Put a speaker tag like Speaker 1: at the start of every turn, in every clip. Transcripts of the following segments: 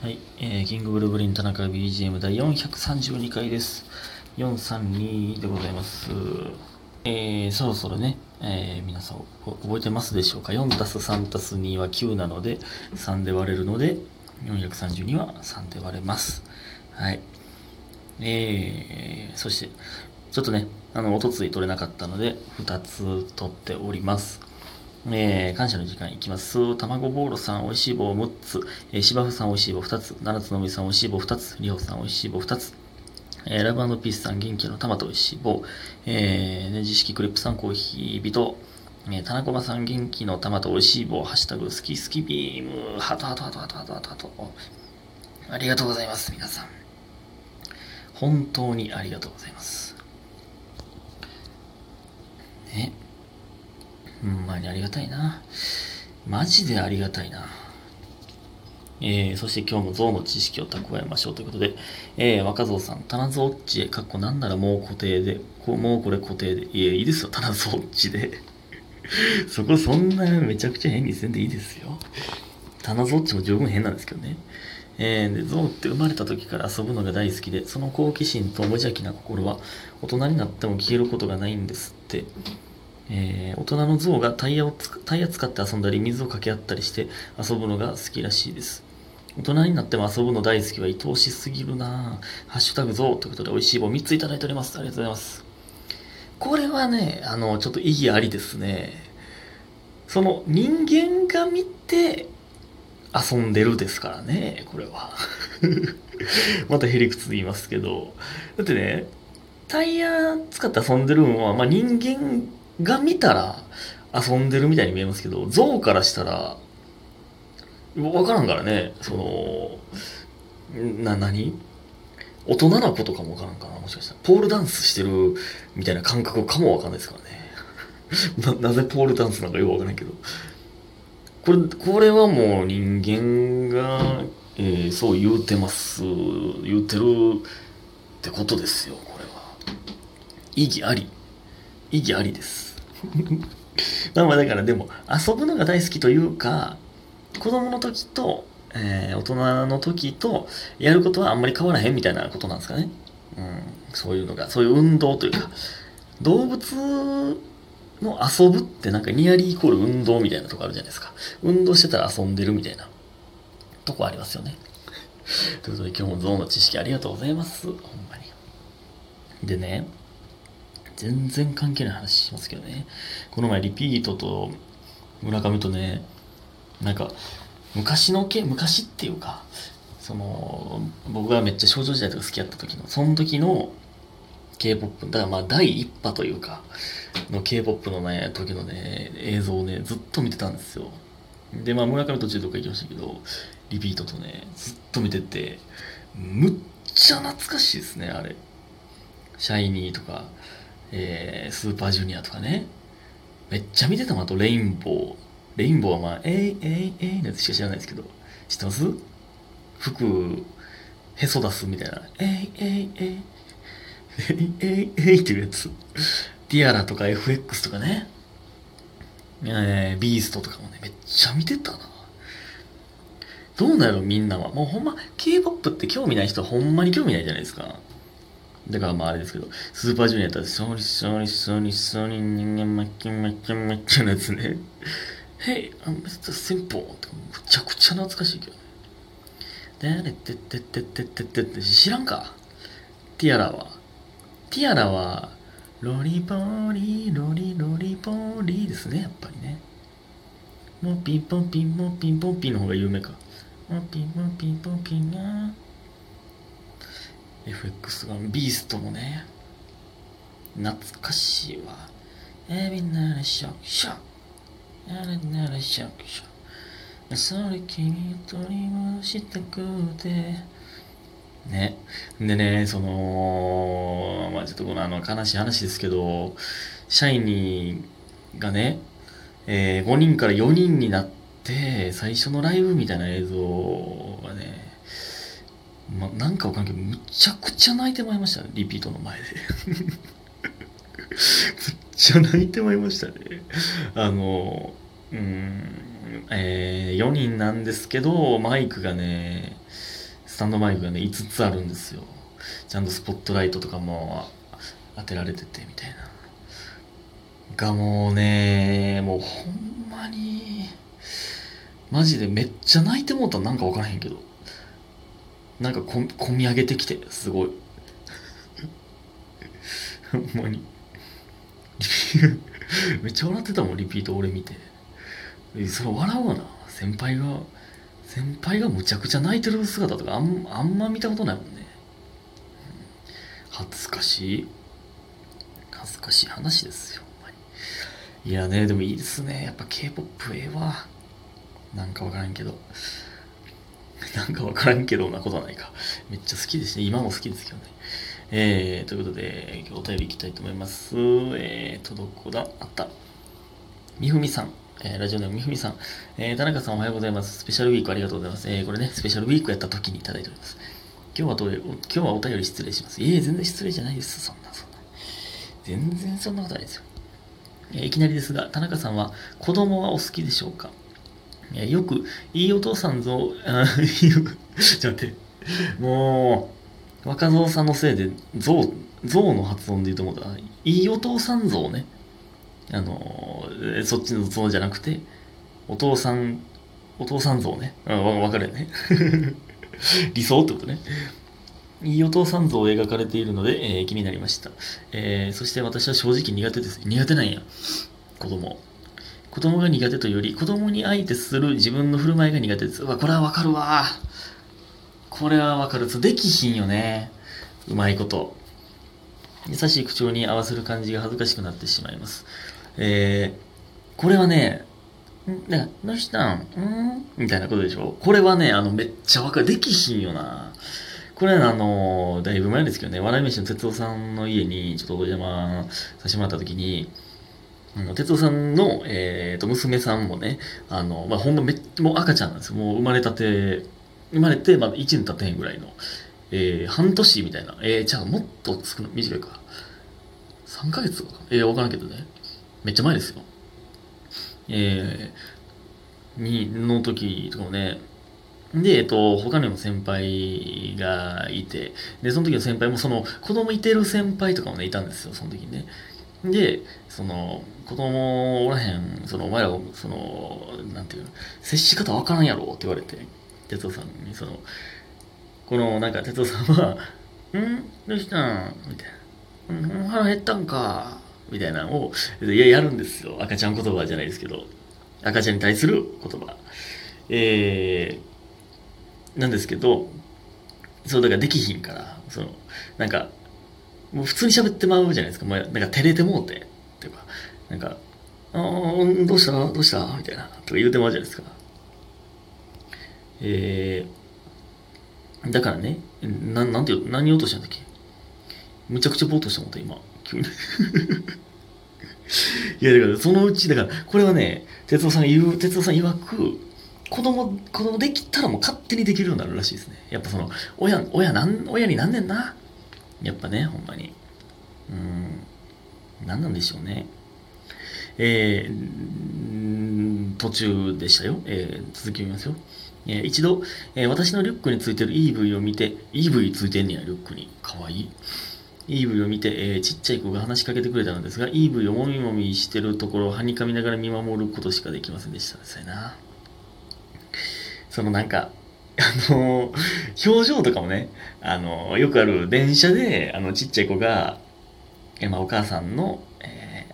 Speaker 1: はい、えー、キングブルーブリン田中 BGM 第432回です。432でございます。えー、そろそろね、えー、皆さん覚えてますでしょうか ?4 たす3たす2は9なので、3で割れるので、432は3で割れます。はい。えー、そして、ちょっとね、あの、おとつい取れなかったので、2つ取っております。えー、感謝の時間いきます。卵ボーロさん、美味しい棒6つ。えー、芝生さん、美味しい棒2つ。七つのみさん、美味しい棒2つ。りほさん、美味しい棒2つ。えー、ラブピースさん、元気の玉と美味しい棒。えー、ネジ式クリップさん、コーヒー人。えー、田中さん、元気の玉と美味しい棒。ハッシュタグ、好き好きビーム。ハトハトハトハトハトハトハト。ありがとうございます、皆さん。本当にありがとうございます。ね。ほんまにありがたいな。マジでありがたいな。えー、そして今日も象の知識を蓄えましょうということで、えー、若造さん、棚ゾッチへ、かっこなんならもう固定で、こもうこれ固定で、いや、いいですよ、棚ゾッチで。そこそんなめちゃくちゃ変にせんでいいですよ。棚ゾッチも十分変なんですけどね。えー、で、象って生まれた時から遊ぶのが大好きで、その好奇心と無邪気な心は、大人になっても消えることがないんですって。えー大人の象がタイヤをタイヤ使って遊んだり水をかけ合ったりして遊ぶのが好きらしいです。大人になっても遊ぶの大好きは愛おしすぎるな。ハッシュタグ象ということで美味しい棒3ついただいております。ありがとうございます。これはねあのちょっと意義ありですね。その人間が見て遊んでるですからねこれは。またへりくつ言いますけど。だってねタイヤ使って遊んでるのは、まあ、人間が見たら遊んでるみたいに見えますけど、象からしたら、わからんからね、その、な、何？大人なことかもわからんかな、もしかしたら。ポールダンスしてるみたいな感覚かもわかんないですからね。な、なぜポールダンスなんかよくわからんけど。これ、これはもう人間が、えーそう言うてます、言うてるってことですよ、これは。意義あり。意義ありです。まあまあだからでも遊ぶのが大好きというか子供の時と、えー大人の時とやることはあんまり変わらへんみたいなことなんですかね。うん、そういうのがそういう運動というか動物の遊ぶってなんかニアリーイコール運動みたいなとこあるじゃないですか。運動してたら遊んでるみたいなとこありますよね。ということで今日も象の知識ありがとうございます。ほんまに。でね、全然関係ない話しますけどね。この前リピートと村上とね、なんか昔のけ、昔っていうか、その、僕がめっちゃ少女時代とか好きやった時の、その時の K-POP、だからまあ第一波というか、の K-POP のね、時のね、映像をね、ずっと見てたんですよ。で、まあ村上途中とか行きましたけど、リピートとね、ずっと見てて、むっちゃ懐かしいですね、あれ。シャイニーとか、えー、スーパージュニアとかね。めっちゃ見てたもん、あとレインボー。レインボーはまあ、えいえいえいのやつしか知らないですけど、知ってます？服、へそ出すみたいな。えいえいえい。えいえいえいっていうやつ。ティアラとか FX とかね。えー、ビーストとかもね、めっちゃ見てたな。どうなるみんなは。もうほんま、K-POP って興味ない人はほんまに興味ないじゃないですか。だからまああれですけど、スーパージュニアやったら、ソリソリソリソリ人間マッキンマッキンマッキンのやつね。Hey, I'm Mr. Simple ってむちゃくちゃ懐かしいけどね。でれってってってってってってって知らんかティアラは。ティアラは、ロリポーリ、ロリロリポーリですね、やっぱりね。もうピンポンピンポンピンポンピンの方が有名か。もうピンポンピンポンピンが。FX がビーストもね懐かしいわ。えみんなでシャクシャクえみんなでシャクシャクそれ君を取り戻してくてね。でねそのまあちょっとこのあの悲しい話ですけどシャイニーがね、えー5人から4人になって最初のライブみたいな映像がねま、なんかわかんないけど、むちゃくちゃ泣いてまいりましたね、リピートの前で。むっちゃ泣いてまいりましたね。あの、うん、えー、4人なんですけど、マイクがね、スタンドマイクがね、5つあるんですよ。ちゃんとスポットライトとかも当てられてて、みたいな。がもうね、もうほんまに、マジでめっちゃ泣いてもうたらなんかわからへんけど、なんかこ込み上げてきて、すごい。ほんまに。めっちゃ笑ってたもん、リピート俺見て。それ笑うわな。先輩が、先輩がむちゃくちゃ泣いてる姿とかあんあんま見たことないもんね。恥ずかしい。恥ずかしい話ですよ、ほんまに。いやね、でもいいですね。やっぱ K-POP ええわ。なんかわからんけど。なんかわからんけどなことはないか。めっちゃ好きですね。今も好きですけどね。えー、ということで、今日お便りいきたいと思います。えーと、どこだ？あった。みふみさん。えー、ラジオネームみふみさん。えー、田中さんおはようございます。スペシャルウィークありがとうございます。えー、これね、スペシャルウィークやった時にいただいております。今日はどう今日はお便り失礼します。いえ、全然失礼じゃないです。そんな、そんな。全然そんなことないですよ。えー、いきなりですが、田中さんは子供はお好きでしょうか？えー、よく、いいお父さんぞ、あ、ちょっと待って。もう、若造さんのせいで、ゾウ、ゾウの発音で言うと思ったら、いいお父さん像ね。あの、そっちの像じゃなくて、お父さん、お父さん像ね。うん、わかるよね。理想ってことね。いいお父さん像を描かれているので、えー、気になりました。えー、そして私は正直苦手です。苦手なんや。子供。子供が苦手というより、子供に相手する自分の振る舞いが苦手です。うわ、これはわかるわ。これはわかる。できひんよね。うまいこと。優しい口調に合わせる感じが恥ずかしくなってしまいます。えー、これはね、んなどうしたんん？みたいなことでしょこれはね、あの、めっちゃわかる。できひんよな。これはあの、だいぶ前ですけどね、笑い飯の哲夫さんの家にちょっとお邪魔させてもらった時に、あの、哲夫さんの、えっ、ー、と、娘さんもね、あの、まあ、ほんまめっもう赤ちゃんなんですよ。もう生まれたて、生まれて、まあ、1年経ってへんぐらいの、えー、半年みたいな。えー、じゃあもっと少な、短いか。3ヶ月とかえー、わからんけどね。めっちゃ前ですよ。えー、に、の時とかもね、で、えっと、他にも先輩がいて、で、その時の先輩も、その、子供いてる先輩とかもね、いたんですよ、その時にね。で、その、子供おらへん、その、お前ら、その、なんていうの、接し方わからんやろって言われて、哲夫さんに、その、この、なんか、哲夫さんは、ん？どうしたん？みたいな。うん、腹減ったんか？みたいなのを、いや、やるんですよ。赤ちゃん言葉じゃないですけど。赤ちゃんに対する言葉。えー、なんですけど、そう、だからできひんから、その、なんか、もう普通に喋ってまうじゃないですか。もうなんか照れてもうて、っていうか、なんか、ああ、どうした？どうした？みたいな、とか言うてまうじゃないですか。えー、だからね、ななんて言う、何言おうとしたんだっけ？むちゃくちゃぼーっとしてもった、今。急に いや、だから、そのうち、だから、これはね、哲夫さん言う、哲夫さん曰く、子供、子供できたらもう勝手にできるようになるらしいですね。やっぱその、親、親なん、親になんねんな。やっぱね、ほんまに。うん、何なんでしょうね。えー、途中でしたよ。えー、続き見ますよ。えー、一度、えー、私のリュックについてる EV を見て、EV ついてんねや、リュックに。かわいい。EV を見て、えー、ちっちゃい子が話しかけてくれたのですが、EV をもみもみしてるところをはにかみながら見守ることしかできませんでした。そうやな。そのなんか、あの、表情とかもね、あの、よくある電車で、あの、ちっちゃい子が、え、まあ、お母さんの、え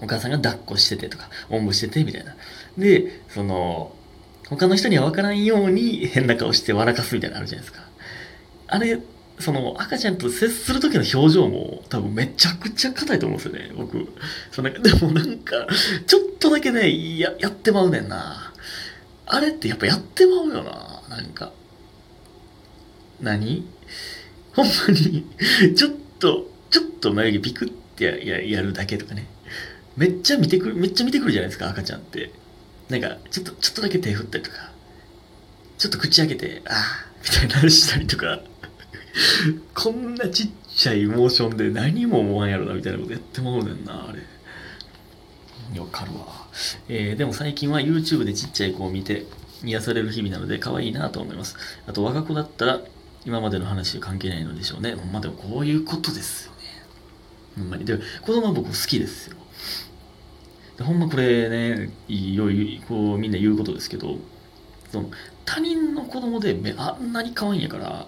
Speaker 1: お母さんが抱っこしててとか、おんぶしてて、みたいな。で、その、他の人には分からんように変な顔して笑かすみたいなのあるじゃないですか。あれその赤ちゃんと接する時の表情も多分めちゃくちゃ硬いと思うんですよね、僕。そのでもなんか、ちょっとだけね、や、やってまうねんな。あれってやっぱやってまうよな、なんか。何？ほんまに、ちょっと、ちょっと眉毛ピクってやややるだけとかね。めっちゃ見てくる、めっちゃ見てくるじゃないですか、赤ちゃんって。なんか、ちょっと、ちょっとだけ手振ったりとか、ちょっと口開けて、ああ、みたいなのしたりとか。こんなちっちゃいモーションで何も思わんやろなみたいなことやってまうねんなあれわかるわえーでも最近は YouTube でちっちゃい子を見て癒される日々なので可愛いなと思います。あと我が子だったら今までの話関係ないのでしょうね。ほんまでもこういうことですよね。ほんまに。で、子供は僕好きですよ。でほんまこれね、いよいこうみんな言うことですけど、その他人の子供でめあんなに可愛いんやから、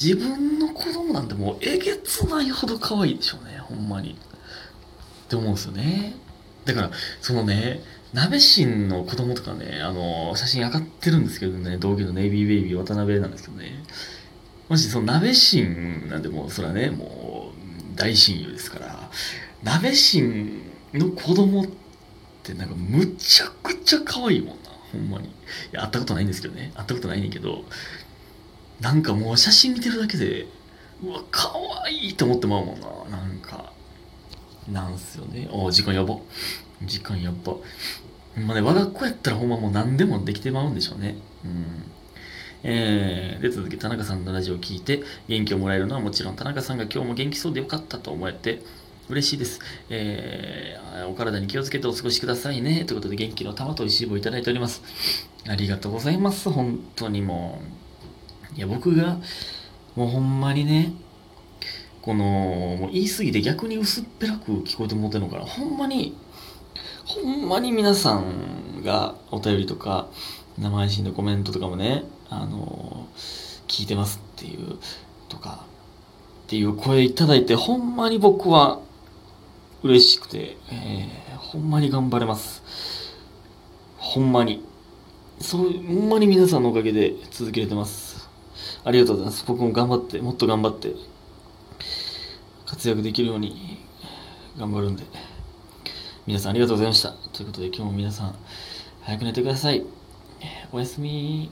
Speaker 1: 自分の子供なんてもうえげつないほど可愛いでしょうね、ほんまに。って思うんですよね。だから、そのね、鍋神の子供とかね、あの、写真上がってるんですけどね、同期のネイビーベイビー渡辺なんですけどね、もしその鍋神なんてもう、それはね、もう、大親友ですから、鍋神の子供ってなんかむちゃくちゃ可愛いもんな、ほんまに。いや、会ったことないんですけどね、会ったことないねんけど、なんかもう写真見てるだけで、うわ、可愛いと思ってまうもんな、なんか。なんすよね。お時間やば。時間やば。ほんまね、我が子やったらほんまもう何でもできてまうんでしょうね。うん。えー、で、続き、田中さんのラジオを聞いて元気をもらえるのはもちろん、田中さんが今日も元気そうでよかったと思えて、嬉しいです。えー、お体に気をつけてお過ごしくださいね。ということで、元気の玉と石棒をいただいております。ありがとうございます。本当にもう。いや、僕が、もうほんまにね、この、もう言い過ぎて逆に薄っぺらく聞こえてもってるのから、ほんまに、ほんまに皆さんがお便りとか、生配信のコメントとかもね、あの聞いてますっていう、とか、っていう声いただいて、ほんまに僕は嬉しくて、えー、ほんまに頑張れます。ほんまに。そう、ほんまに皆さんのおかげで続けれてます。ありがとうございます。僕も頑張って、もっと頑張って、活躍できるように頑張るんで、皆さんありがとうございました。ということで今日も皆さん、早く寝てください。おやすみ。